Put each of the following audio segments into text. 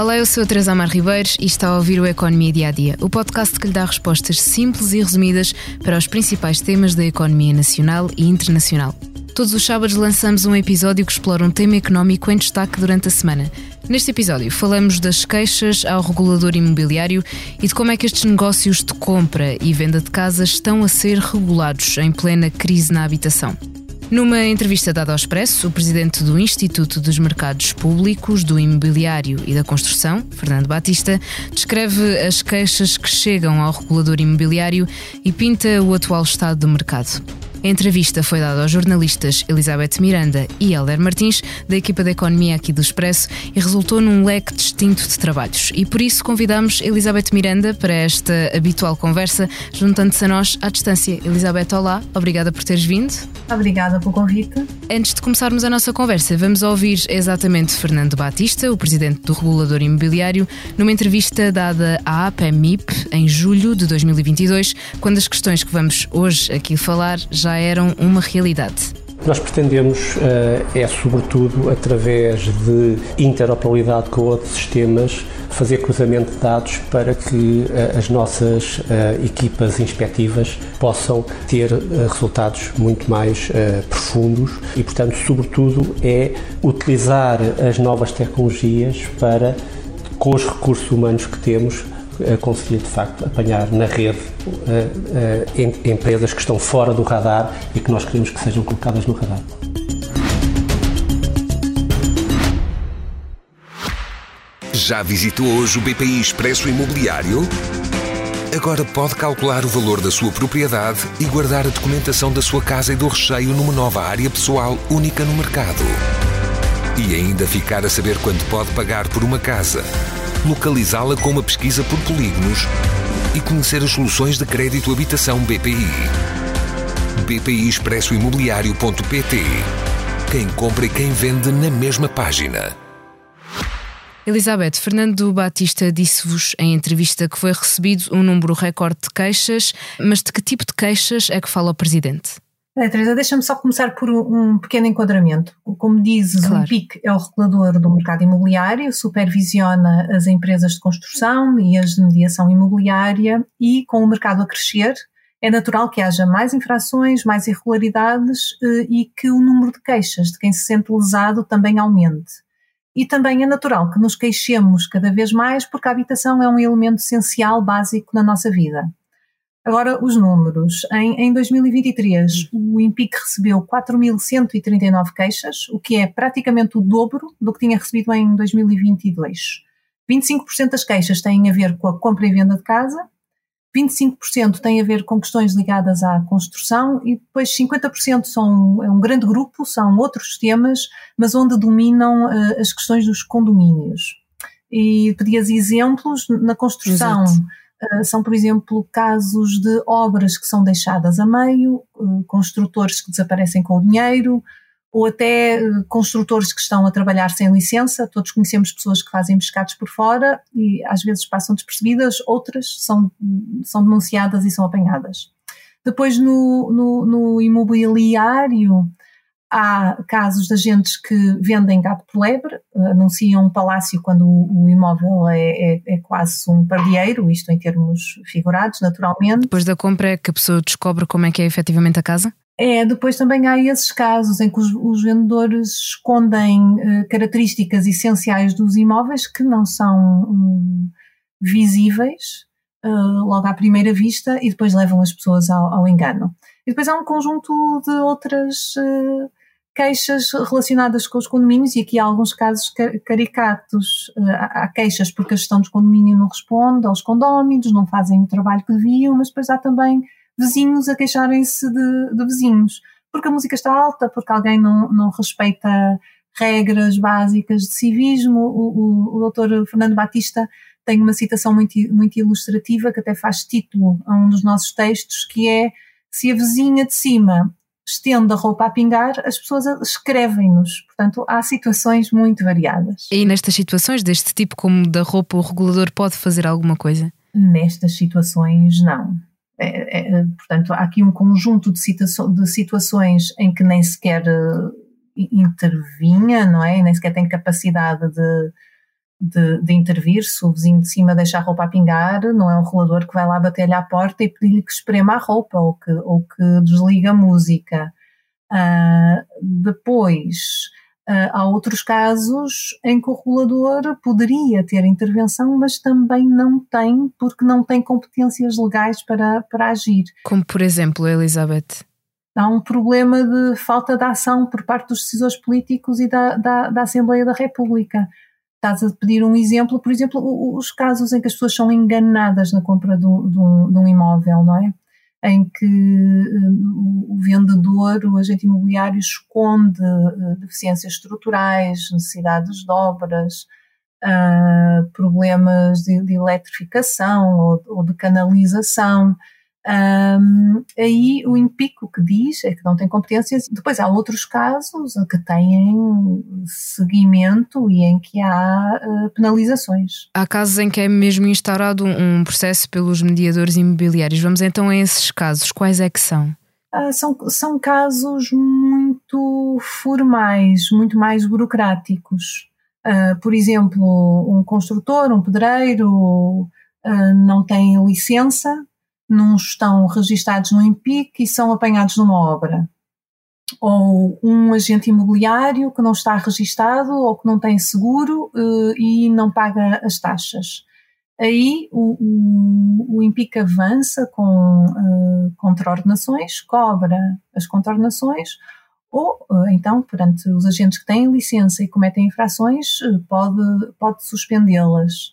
Olá, eu sou a Teresa Amar Ribeiros e está a ouvir o Economia Dia a Dia, o podcast que lhe dá respostas simples e resumidas para os principais temas da economia nacional e internacional. Todos os sábados lançamos um episódio que explora um tema económico em destaque durante a semana. Neste episódio falamos das queixas ao regulador imobiliário e de como é que estes negócios de compra e venda de casas estão a ser regulados em plena crise na habitação. Numa entrevista dada ao Expresso, o presidente do Instituto dos Mercados Públicos, do Imobiliário e da Construção, Fernando Batista, descreve as queixas que chegam ao regulador imobiliário e pinta o atual estado do mercado. A entrevista foi dada aos jornalistas Elizabeth Miranda e Helder Martins, da equipa da Economia aqui do Expresso, e resultou num leque distinto de trabalhos. E por isso convidamos Elizabeth Miranda para esta habitual conversa, juntando-se a nós à distância. Elizabeth, olá, obrigada por teres vindo. Obrigada pelo convite. Antes de começarmos a nossa conversa, vamos ouvir exatamente Fernando Batista, o presidente do regulador imobiliário, numa entrevista dada à APMIP em julho de 2022, quando as questões que vamos hoje aqui falar já já eram uma realidade. Nós pretendemos, eh, é sobretudo através de interoperabilidade com outros sistemas, fazer cruzamento de dados para que eh, as nossas eh, equipas inspectivas possam ter resultados muito mais profundos e, portanto, sobretudo, é utilizar as novas tecnologias para, com os recursos humanos que temos, conseguir de facto apanhar na rede empresas que estão fora do radar e que nós queremos que sejam colocadas no radar. Já visitou hoje o BPI Expresso Imobiliário? Agora pode calcular o valor da sua propriedade e guardar a documentação da sua casa e do recheio numa nova área pessoal única no mercado. E ainda ficar a saber quanto pode pagar por uma casa localizá-la com uma pesquisa por polígonos e conhecer as soluções de crédito habitação BPI. BPI Expresso Imobiliário.pt Quem compra e quem vende na mesma página. Elizabeth, Fernando Batista disse-vos em entrevista que foi recebido um número recorde de queixas, mas de que tipo de queixas é que fala o Presidente? É, Teresa, deixa-me só começar por um pequeno enquadramento. Como dizes, claro. o PIC é o regulador do mercado imobiliário, supervisiona as empresas de construção e as de mediação imobiliária e, com o mercado a crescer, é natural que haja mais infrações, mais irregularidades eh, e que o número de queixas de quem se sente lesado também aumente. E também é natural que nos queixemos cada vez mais porque a habitação é um elemento essencial, básico na nossa vida. Agora, os números. Em, em 2023, o IMPIC recebeu 4.139 queixas, o que é praticamente o dobro do que tinha recebido em 2022. 25% das queixas têm a ver com a compra e venda de casa, 25% têm a ver com questões ligadas à construção e depois 50% são é um grande grupo, são outros temas, mas onde dominam uh, as questões dos condomínios. E pedias exemplos na construção. Exato são, por exemplo, casos de obras que são deixadas a meio, ah, construtores que desaparecem com o dinheiro, ou até ah, construtores que estão a trabalhar sem licença. Todos conhecemos pessoas que fazem pescados por fora e às vezes passam despercebidas, outras são, são denunciadas e são apanhadas. Depois, no, no, no imobiliário, Há casos de agentes que vendem gato por lebre, anunciam um palácio quando o, imóvel é, é, é, quase um pardieiro, isto em termos figurados, naturalmente. Depois da compra é que a pessoa descobre como é que é efetivamente a casa? É, depois também há esses casos em que os, os vendedores escondem uh, características essenciais dos imóveis que não são um, visíveis uh, logo à primeira vista e depois levam as pessoas ao, ao engano. E depois há um conjunto de outras uh, queixas relacionadas com os condomínios, e aqui há alguns casos caricatos. Eh, há queixas porque a gestão dos condomínios não responde aos condóminos, não fazem o trabalho que deviam, mas depois há também vizinhos a queixarem-se de, de, vizinhos, porque a música está alta, porque alguém não, não respeita regras básicas de civismo. O, o, o doutor Fernando Batista tem uma citação muito, muito ilustrativa que até faz título a um dos nossos textos, que é se a vizinha de cima estende a roupa a pingar, as pessoas escrevem-nos. Portanto, há situações muito variadas. E nestas situações, deste tipo como da roupa, o regulador pode fazer alguma coisa? Nestas situações, não. É, é, portanto, há aqui um conjunto de, de, situações em que nem sequer uh, intervinha, não é? Nem sequer tem capacidade de, de, de, intervir. Se o vizinho de cima deixa a roupa a pingar, não é um regulador que vai lá bater-lhe à porta e pedir-lhe que esprema a roupa ou que, ou que desliga a música. Uh, depois, uh, há outros casos em que o regulador poderia ter intervenção, mas também não tem, porque não tem competências legais para, para agir. Como, por exemplo, Elizabeth? Há um problema de falta de ação por parte dos decisores políticos e da, da, da Assembleia da República estás a pedir um exemplo, por exemplo, os casos em que as pessoas são enganadas na compra de um, de um, imóvel, não é? Em que uh, o vendedor, o agente imobiliário, esconde uh, deficiências estruturais, necessidades de obras, uh, problemas de, de eletrificação ou, ou de canalização. Um, aí o impico que diz é que não tem competências. Depois há outros casos que têm seguimento e em que há uh, penalizações. Há casos em que é mesmo instaurado um processo pelos mediadores imobiliários. Vamos então a esses casos. Quais é que são? Uh, são, são casos muito formais, muito mais burocráticos. Uh, por exemplo, um construtor, um pedreiro, não tem licença não estão registados no IMPIC e são apanhados numa obra. Ou um agente imobiliário que não está registado ou que não tem seguro uh, e não paga as taxas. Aí o, o, o avança com uh, contraordenações, cobra as contraordenações, ou uh, então, perante os agentes que têm licença e cometem infrações, pode, pode suspendê-las.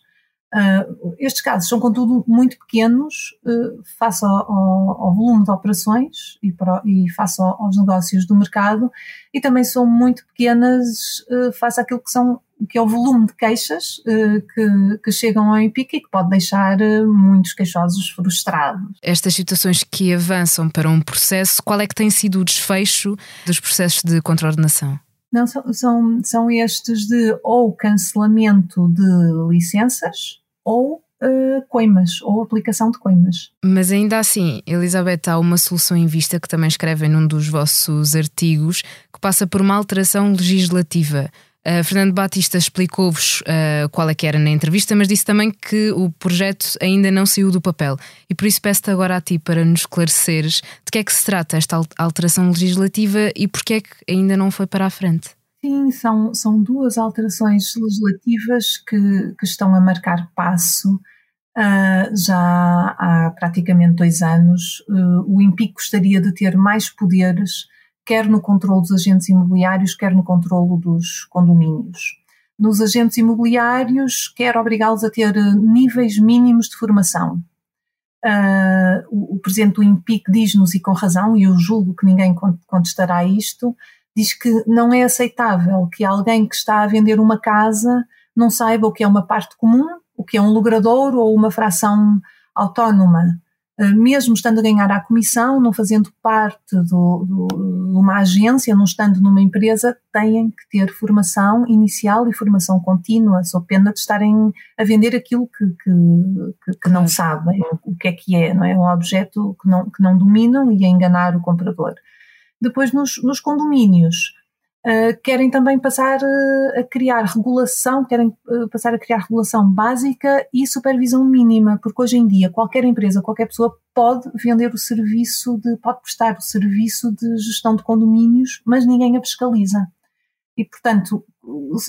Uh, estes casos são, contudo, muito pequenos uh, face ao, ao, volume de operações e, para, e face aos negócios do mercado e também são muito pequenas uh, face àquilo que, são, que é o volume de queixas que, que, chegam ao IMPIC e que pode deixar muitos queixosos frustrados. Estas situações que avançam para um processo, qual é que tem sido o desfecho dos processos de contraordenação? Não, são, são, são estes de ou cancelamento de licenças ou uh, coimas, ou aplicação de coimas. Mas ainda assim, Elizabeth, há uma solução em vista que também escrevem num dos vossos artigos, que passa por uma alteração legislativa. Uh, Fernando Batista explicou-vos uh, qual é que era na entrevista, mas disse também que o projeto ainda não saiu do papel. E por isso peço-te agora a ti para nos esclareceres de que é que se trata esta alteração legislativa e porque é que ainda não foi para a frente. Sim, são, são duas alterações legislativas que, que estão a marcar passo uh, já há praticamente dois anos. Uh, o INPIC gostaria de ter mais poderes quer no controle dos agentes imobiliários, quer no controle dos condomínios. Nos agentes imobiliários, quer obrigá-los a ter níveis mínimos de formação. Uh, o, o, presidente do INPIC diz-nos, e com razão, e eu julgo que ninguém contestará isto, diz que não é aceitável que alguém que está a vender uma casa não saiba o que é uma parte comum, o que é um logrador ou uma fração autónoma. Eh, mesmo estando a ganhar à comissão, não fazendo parte do, do, de uma agência, não estando numa empresa, têm que ter formação inicial e formação contínua, sob pena de estarem a vender aquilo que, que, que, que não sabem, o que é que é, não é? Um objeto que não, que não dominam e a enganar o comprador. Depois, nos, nos condomínios, Uh, querem também passar uh, a criar regulação, querem uh, passar a criar regulação básica e supervisão mínima, porque hoje em dia qualquer empresa, qualquer pessoa pode vender o serviço de, pode prestar o serviço de gestão de condomínios, mas ninguém a fiscaliza. E, portanto,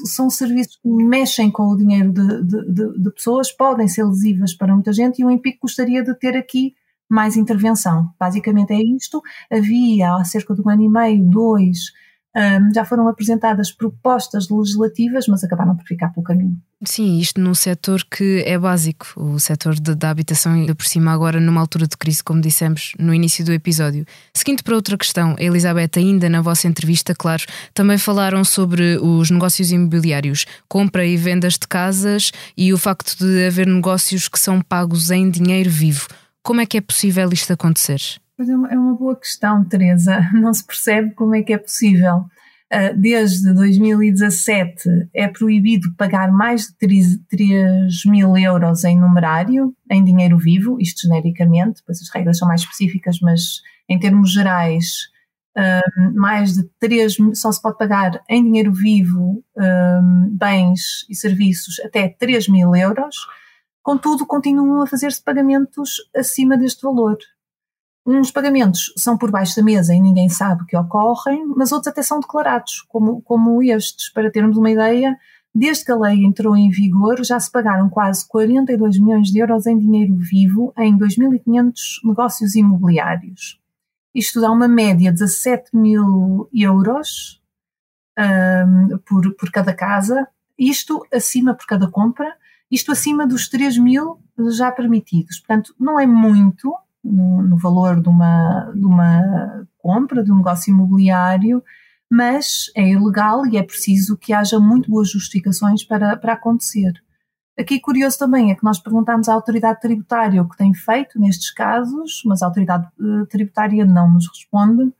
são serviços que mexem com o dinheiro de, de, de, de pessoas, podem ser lesivas para muita gente, e o IMPIC gostaria de ter aqui mais intervenção. Basicamente é isto. Havia há cerca de um ano e meio, dois, um, já foram apresentadas propostas legislativas, mas acabaram por ficar pelo caminho. Sim, isto num setor que é básico, o setor de, da habitação, ainda por cima agora numa altura de crise, como dissemos no início do episódio. Seguindo para outra questão, Elizabeth, ainda na vossa entrevista, claro, também falaram sobre os negócios imobiliários, compra e vendas de casas e o facto de haver negócios que são pagos em dinheiro vivo. Como é que é possível isto acontecer? É uma, é uma boa questão, Teresa. Não se percebe como é que é possível. Ah, desde 2017 é proibido pagar mais de 3, 3 mil euros em numerário, em dinheiro vivo, isto genericamente, pois as regras são mais específicas, mas em termos gerais um, mais de 3, só se pode pagar em dinheiro vivo um, bens e serviços até 3 mil euros, contudo continuam a fazer-se pagamentos acima deste valor. Uns pagamentos são por baixo da mesa e ninguém sabe que ocorrem, mas outros até são declarados, como, como estes. Para termos uma ideia, desde que a lei entrou em vigor, já se pagaram quase 42 milhões de euros em dinheiro vivo em 2.500 negócios imobiliários. Isto dá uma média de 17 mil euros um, por, por cada casa, isto acima por cada compra, isto acima dos 3 mil já permitidos. Portanto, não é muito no, no valor de uma, de uma compra, de um negócio imobiliário, mas é ilegal e é preciso que haja muito boas justificações para, para acontecer. Aqui curioso também é que nós perguntámos à autoridade tributária o que tem feito nestes casos, mas a autoridade uh, tributária não nos responde.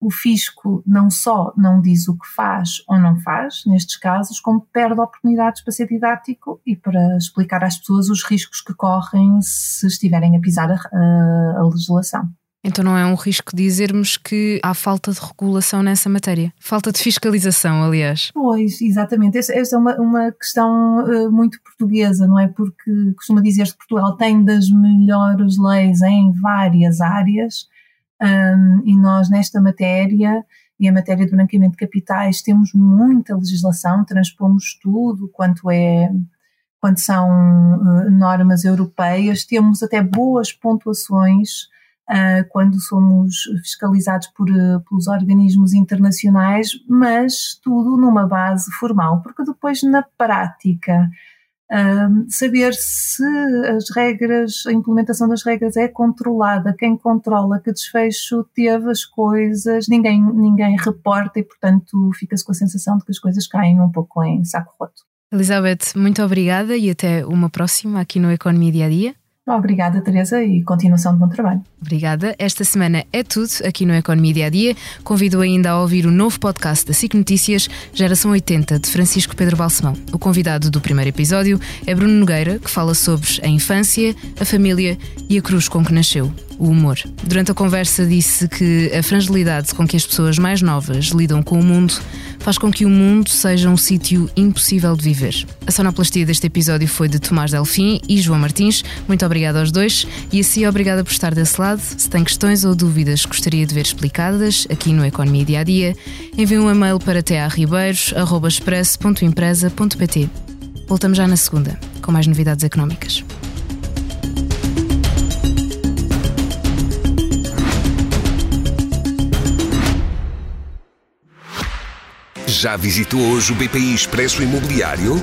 O fisco não só não diz o que faz ou não faz nestes casos, como perde oportunidades para ser didático e para explicar às pessoas os riscos que correm se estiverem a pisar a, a, legislação. Então não é um risco dizermos que há falta de regulação nessa matéria. Falta de fiscalização, aliás. Pois, exatamente. Esta é uma, uma questão uh, muito portuguesa, não é? Porque costuma dizer-se que Portugal tem das melhores leis em várias áreas um, e nós nesta matéria e a matéria do branqueamento de capitais temos muita legislação, transpomos tudo quanto é quando são uh, normas europeias, temos até boas pontuações uh, quando somos fiscalizados por, uh, pelos organismos internacionais, mas tudo numa base formal, porque depois na prática uh, saber se as regras, a implementação das regras é controlada, quem controla que desfecho teve as coisas, ninguém, ninguém reporta e portanto fica-se com a sensação de que as coisas caem um pouco em saco roto. Elizabeth, muito obrigada e até uma próxima aqui no Economia Dia a Dia. Obrigada, Teresa, e continuação de bom trabalho. Obrigada. Esta semana é tudo aqui no Economia Dia a Dia. Convido ainda a ouvir o novo podcast da SIC Notícias, Geração 80, de Francisco Pedro Balsemão. O convidado do primeiro episódio é Bruno Nogueira, que fala sobre a infância, a família e a cruz com que nasceu o humor. Durante a conversa disse que a fragilidade com que as pessoas mais novas lidam com o mundo faz com que o mundo seja um sítio impossível de viver. A sonoplastia deste episódio foi de Tomás Delfim e João Martins. Muito obrigada aos dois e assim obrigada por estar desse Se tem questões ou dúvidas que gostaria de ver explicadas aqui no Economia Dia a Dia, envie um e-mail para tearribeiros.express.empresa.pt. Voltamos já na segunda, com mais novidades económicas. Já visitou hoje o BPI Expresso Imobiliário?